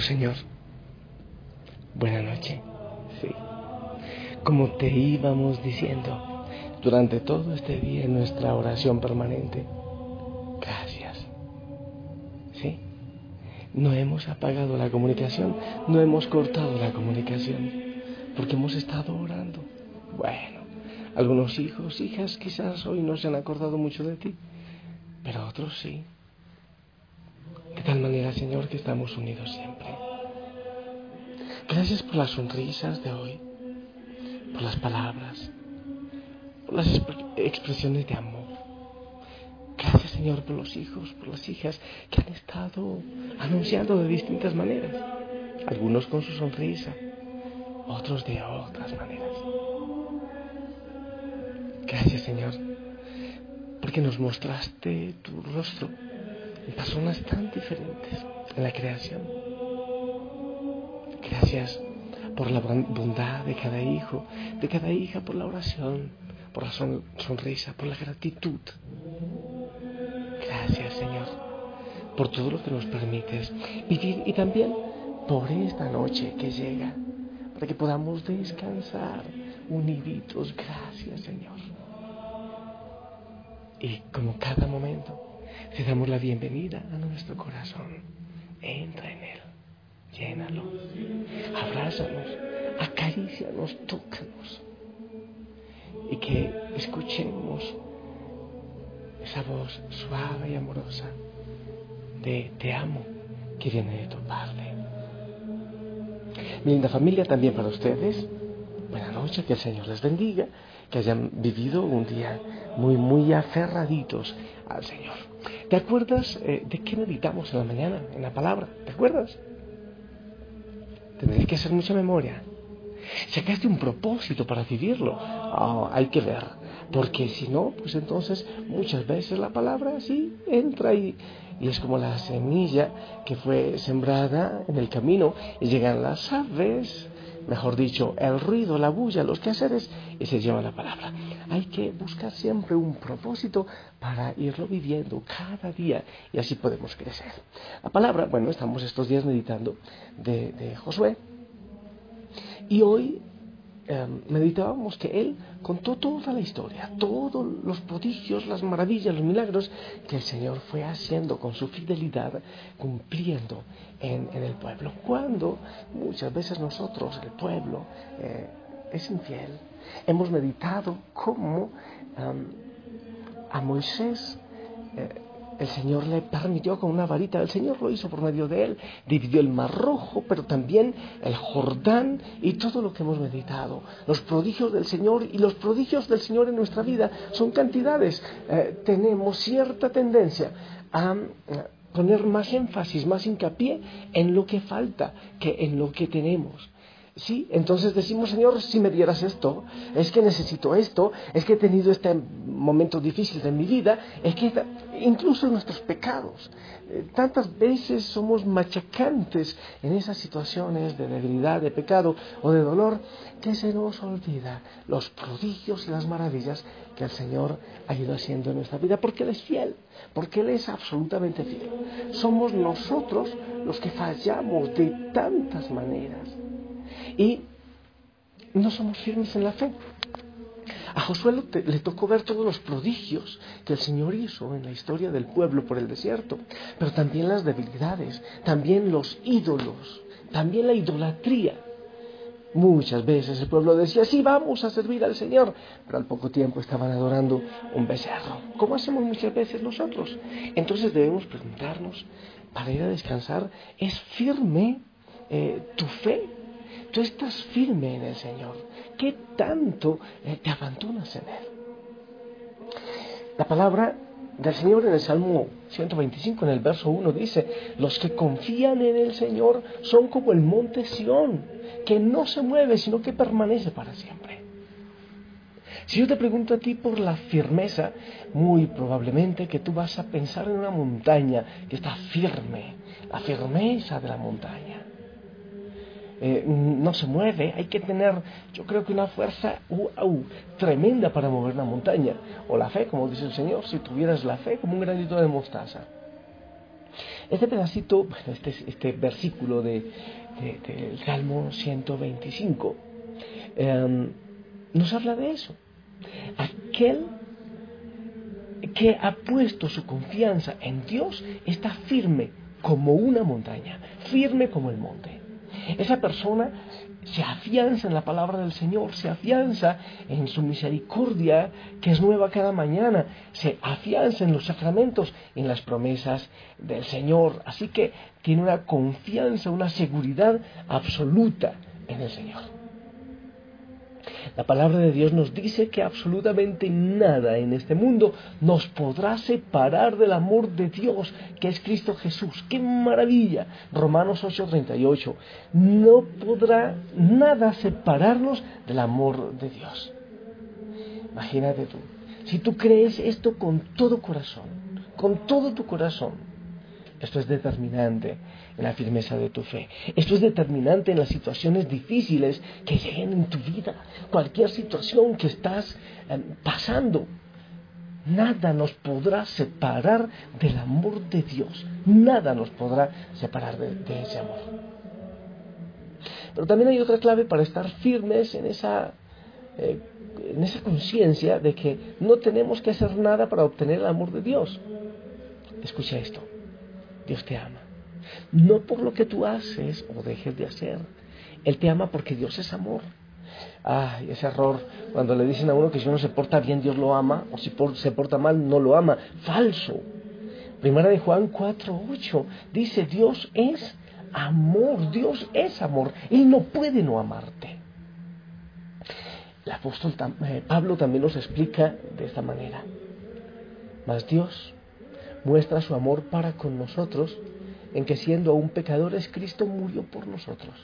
Señor. Buena noche. Sí. Como te íbamos diciendo durante todo este día en nuestra oración permanente, gracias. Sí. No hemos apagado la comunicación, no hemos cortado la comunicación, porque hemos estado orando. Bueno, algunos hijos, hijas quizás hoy no se han acordado mucho de ti, pero otros sí. Tal manera, Señor, que estamos unidos siempre. Gracias por las sonrisas de hoy, por las palabras, por las expresiones de amor. Gracias, Señor, por los hijos, por las hijas que han estado anunciando de distintas maneras. Algunos con su sonrisa, otros de otras maneras. Gracias, Señor, porque nos mostraste tu rostro en personas tan diferentes en la creación. Gracias por la bondad de cada hijo, de cada hija, por la oración, por la sonrisa, por la gratitud. Gracias, Señor, por todo lo que nos permites y, y también por esta noche que llega, para que podamos descansar uniditos. Gracias, Señor. Y como cada momento, te damos la bienvenida a nuestro corazón. Entra en él, llénalo, abrázanos, acarícianos, tócanos. Y que escuchemos esa voz suave y amorosa de te amo que viene de tu Padre. Mi linda familia, también para ustedes, buena noche, que el Señor les bendiga, que hayan vivido un día muy, muy aferraditos al Señor. ¿Te acuerdas eh, de qué meditamos en la mañana, en la palabra? ¿Te acuerdas? Tendréis que hacer mucha memoria. Sacaste un propósito para vivirlo. Ah, hay que ver. Porque si no, pues entonces muchas veces la palabra sí entra y, y es como la semilla que fue sembrada en el camino y llegan las aves mejor dicho, el ruido, la bulla, los quehaceres, y se lleva la palabra. Hay que buscar siempre un propósito para irlo viviendo cada día y así podemos crecer. La palabra, bueno, estamos estos días meditando de, Josué y hoy Em, meditábamos que Él contó toda la historia, todos los prodigios, las maravillas, los milagros que el Señor fue haciendo con su fidelidad, cumpliendo en, el pueblo. Cuando muchas veces nosotros, el pueblo, eh, es infiel, hemos meditado cómo em, a Moisés eh, el Señor le permitió con una varita, el Señor lo hizo por medio de él, dividió el mar rojo, pero también el Jordán y todo lo que hemos meditado. Los prodigios del Señor y los prodigios del Señor en nuestra vida son cantidades. Eh, tenemos cierta tendencia a poner más énfasis, más hincapié en lo que falta que en lo que tenemos. Sí, entonces decimos, Señor, si me dieras esto, es que necesito esto, es que he tenido este momento difícil de mi vida, es que incluso nuestros pecados, eh, tantas veces somos machacantes en esas situaciones de debilidad, de pecado o de dolor, que se nos olvida los prodigios y las maravillas que el Señor ha ido haciendo en nuestra vida, porque Él es fiel, porque Él es absolutamente fiel. Somos nosotros los que fallamos de tantas maneras y no somos firmes en la fe. A Josué le tocó ver todos los prodigios que el Señor hizo en la historia del pueblo por el desierto, pero también las debilidades, también los ídolos, también la idolatría. Muchas veces el pueblo decía, sí, vamos a servir al Señor, pero al poco tiempo estaban adorando un becerro, como hacemos muchas veces nosotros. Entonces debemos preguntarnos, para ir a descansar, ¿es firme eh, tu fe? Tú estás firme en el Señor. ¿Qué tanto eh, te abandonas en Él? La palabra del Señor en el Salmo 125, en el verso 1, dice, los que confían en el Señor son como el monte Sión, que no se mueve, sino que permanece para siempre. Si yo te pregunto a ti por la firmeza, muy probablemente que tú vas a pensar en una montaña que está firme, la firmeza de la montaña. Eh, no se mueve, hay que tener, yo creo que una fuerza tremenda para mover una montaña, o la fe, como dice el Señor, si tuvieras la fe como un granito de mostaza. Este pedacito, este, este versículo del de, Salmo 125, em, nos habla de eso. Aquel que ha puesto su confianza en Dios está firme como una montaña, firme como el monte. Esa persona se afianza en la palabra del Señor, se afianza en su misericordia que es nueva cada mañana, se afianza en los sacramentos, en las promesas del Señor. Así que tiene una confianza, una seguridad absoluta en el Señor. La palabra de Dios nos dice que absolutamente nada en este mundo nos podrá separar del amor de Dios, que es Cristo Jesús. ¡Qué maravilla! Romanos 8:38. No podrá nada separarnos del amor de Dios. Imagínate tú, si tú crees esto con todo corazón, con todo tu corazón, esto es determinante en la firmeza de tu fe. Esto es determinante en las situaciones difíciles que lleguen en tu vida. Cualquier situación que estás em, pasando. Nada nos podrá separar del amor de Dios. Nada nos podrá separar de, ese amor. Pero también hay otra clave para estar firmes en esa, eh, en esa conciencia de que no tenemos que hacer nada para obtener el amor de Dios. Escucha esto. Dios te ama no por lo que tú haces o dejes de hacer. Él te ama porque Dios es amor. Ay, ese error cuando le dicen a uno que si uno se porta bien Dios lo ama o si se porta mal no lo ama. Falso. Primera de Juan 4:8 dice Dios es amor, Dios es amor. Él no puede no amarte. El apóstol eh, Pablo también nos explica de esta manera. Mas Dios muestra su amor para con nosotros en que siendo aún pecadores Cristo murió por nosotros.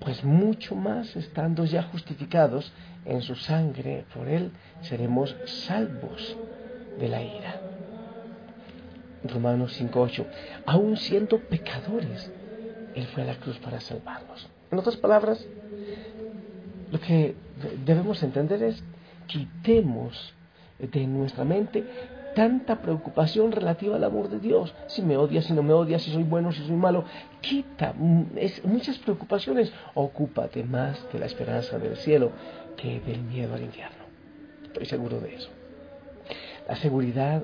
Pues mucho más estando ya justificados en su sangre, por él seremos salvos de la ira. Romanos 5.8. Aún siendo pecadores, Él fue a la cruz para salvarnos. En otras palabras, lo que debemos entender es quitemos de nuestra mente tanta preocupación relativa al amor de Dios. Si me odias, si no me odias, si soy bueno, si soy malo. Quita muchas preocupaciones. Ocúpate más de la esperanza del cielo que del miedo al infierno. Estoy seguro de eso. La seguridad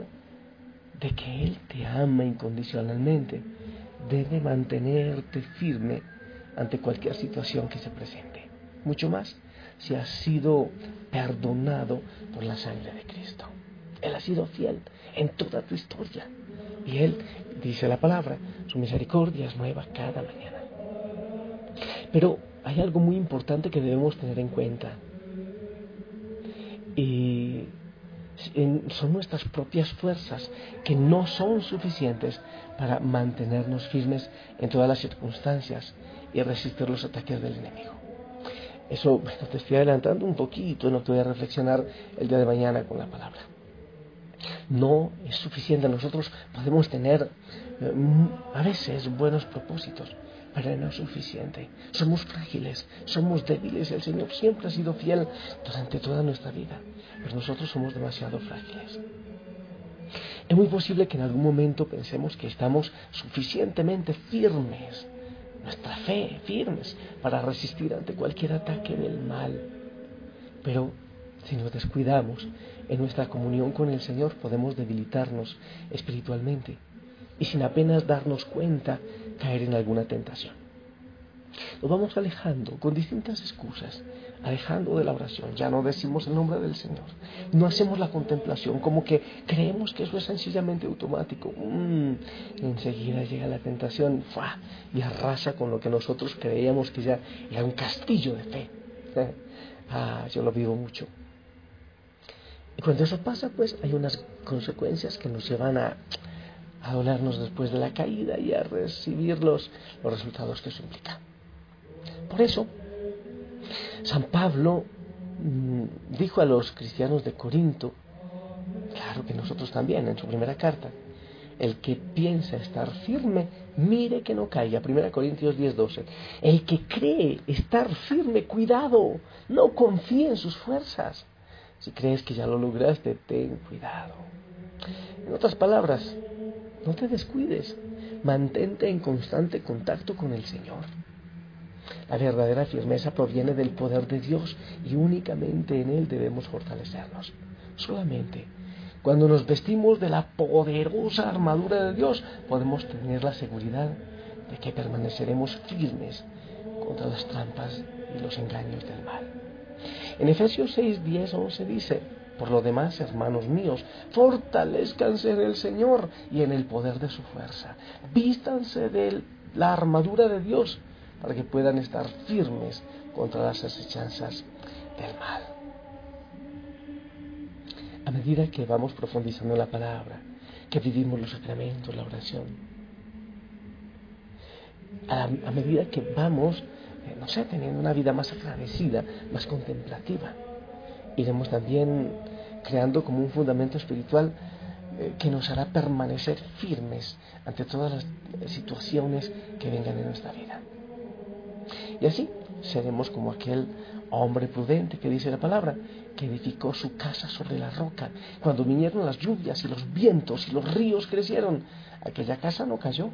de que Él te ama incondicionalmente debe mantenerte firme ante cualquier situación que se presente. Mucho más si has sido perdonado por la sangre de Cristo. Él ha sido fiel en toda tu historia. Y Él, dice la palabra, su misericordia es nueva cada mañana. Pero hay algo muy importante que debemos tener en cuenta. Y son nuestras propias fuerzas que no son suficientes para mantenernos firmes en todas las circunstancias y resistir los ataques del enemigo. Eso, te estoy adelantando un poquito en lo que voy a reflexionar el día de mañana con la palabra. No es suficiente. Nosotros podemos tener eh, a veces buenos propósitos, pero no es suficiente. Somos frágiles, somos débiles. El Señor siempre ha sido fiel durante toda nuestra vida, pero nosotros somos demasiado frágiles. Es muy posible que en algún momento pensemos que estamos suficientemente firmes nuestra fe firmes para resistir ante cualquier ataque del mal. Pero si nos descuidamos en nuestra comunión con el Señor podemos debilitarnos espiritualmente y sin apenas darnos cuenta caer en alguna tentación. Nos vamos alejando con distintas excusas, alejando de la oración. Ya no decimos el nombre del Señor. No hacemos la contemplación, como que creemos que eso es sencillamente automático. Mm, enseguida llega la tentación y arrasa con lo que nosotros creíamos que ya era un castillo de fe. ah, yo lo vivo mucho. Y cuando eso pasa, pues hay unas consecuencias que nos llevan a, a dolernos después de la caída y a recibir los, los resultados que eso implica. Por eso, San Pablo mm, dijo a los cristianos de Corinto, claro que nosotros también, en su primera carta, el que piensa estar firme, mire que no caiga. 1 Corintios 10, 12. El que cree estar firme, cuidado, no confíe en sus fuerzas. Si crees que ya lo lograste, ten cuidado. En otras palabras, no te descuides, mantente en constante contacto con el Señor. La verdadera firmeza proviene del poder de Dios y únicamente en Él debemos fortalecernos. Solamente cuando nos vestimos de la poderosa armadura de Dios podemos tener la seguridad de que permaneceremos firmes contra las trampas y los engaños del mal. En Efesios 6, 10, 11 dice, por lo demás, hermanos míos, fortalezcanse en el Señor y en el poder de su fuerza. Vístanse de la armadura de Dios para que puedan estar firmes contra las asechanzas del mal. A medida que vamos profundizando en la palabra, que vivimos los sacramentos, la oración, a, medida que vamos, eh, no sé, teniendo una vida más agradecida, más contemplativa, iremos también creando como un fundamento espiritual eh, que nos hará permanecer firmes ante todas las situaciones que vengan en nuestra vida. Y así seremos como aquel hombre prudente que dice la palabra, que edificó su casa sobre la roca. Cuando vinieron las lluvias y los vientos y los ríos crecieron, aquella casa no cayó,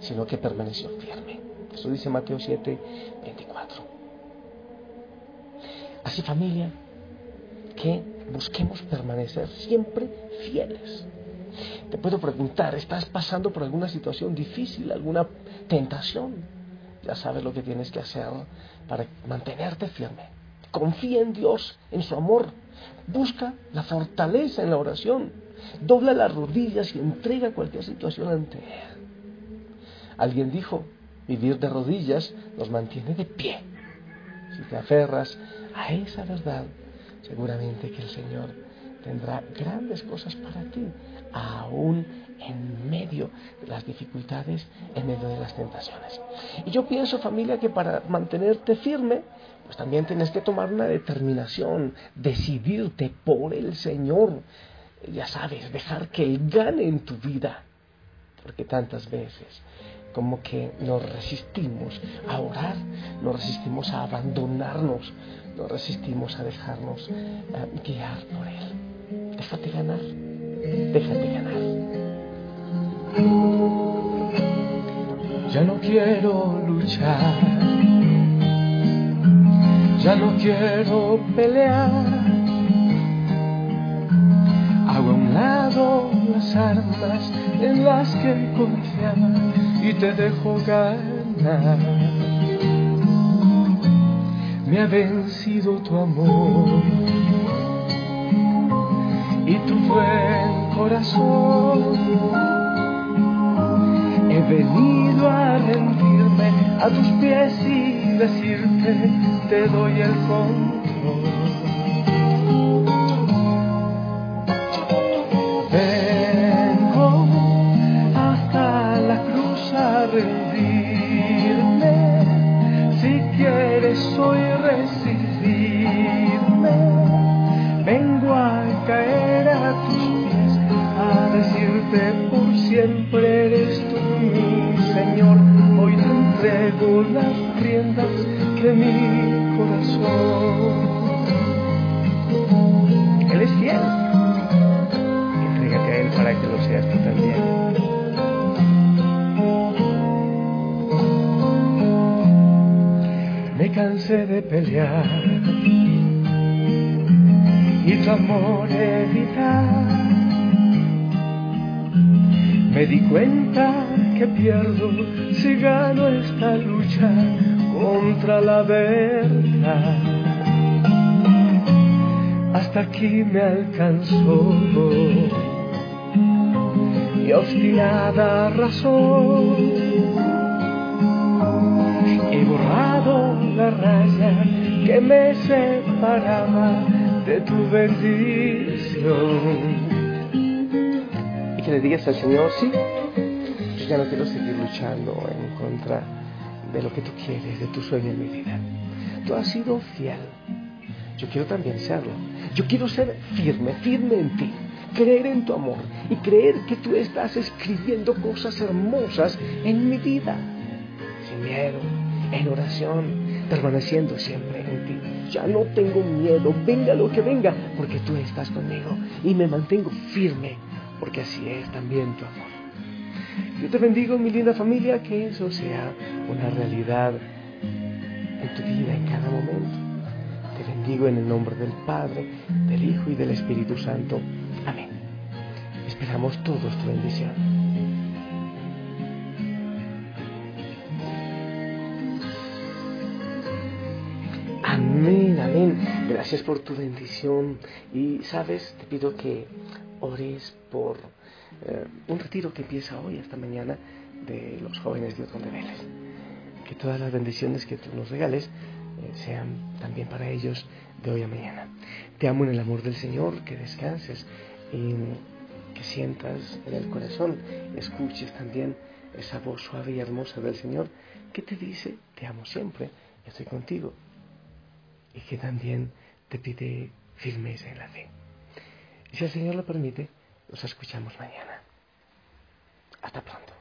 sino que permaneció firme. Eso dice Mateo 7, 24. Así familia, que busquemos permanecer siempre fieles. Te puedo preguntar, ¿estás pasando por alguna situación difícil, alguna tentación? ya sabes lo que tienes que hacer para mantenerte firme. Confía en Dios, en su amor. Busca la fortaleza en la oración. Dobla las rodillas y entrega cualquier situación ante Él. Alguien dijo, vivir de rodillas nos mantiene de pie. Si te aferras a esa verdad, seguramente que el Señor tendrá grandes cosas para ti, aún en medio de las dificultades, en medio de las tentaciones. Y yo pienso, familia, que para mantenerte firme, pues también tienes que tomar una determinación, decidirte por el Señor, ya sabes, dejar que Él gane en tu vida, porque tantas veces como que nos resistimos a orar, nos resistimos a abandonarnos, nos resistimos a dejarnos eh, guiar por Él. Déjate ganar, déjate ganar. Ya no quiero luchar, ya no quiero pelear. Hago a un lado las armas en las que confiaba y te dejo ganar. Me ha vencido tu amor y tu buen corazón He venido a rendirme a tus pies y decirte, te doy el control. Si quieres hoy rezar. Me cansé de pelear y tu amor evitar. Me di cuenta que pierdo si gano esta lucha contra la verdad. Hasta aquí me alcanzó mi obstinada razón he borrado la raya que me separaba de tu bendición. Y que le digas al Señor, sí, yo ya no quiero seguir luchando en contra de lo que tú quieres, de tu sueño en mi vida. Tú has sido fiel. Yo quiero también serlo. Yo quiero ser firme, firme en ti creer en tu amor y creer que tú estás escribiendo cosas hermosas en mi vida, sin miedo, en oración, permaneciendo siempre en ti. Ya no tengo miedo, venga lo que venga, porque tú estás conmigo y me mantengo firme, porque así es también tu amor. Yo te bendigo, mi linda familia, que eso sea una realidad en tu vida en cada momento. Te bendigo en el nombre del Padre, del Hijo y del Espíritu Santo. Amén. Esperamos todos tu bendición. Amén, amén. Gracias por tu bendición. Y sabes, te pido que ores por eh, un retiro que empieza hoy, esta mañana, de los jóvenes de Otón de Vélez. Que todas las bendiciones que tú nos regales eh, sean también para ellos de hoy a mañana. Te amo en el amor del Señor, que descanses y que sientas en el corazón, escuches también esa voz suave y hermosa del Señor que te dice, te amo siempre, estoy contigo y que también te pide firmeza en la fe. Y si el Señor lo permite, nos escuchamos mañana. Hasta pronto.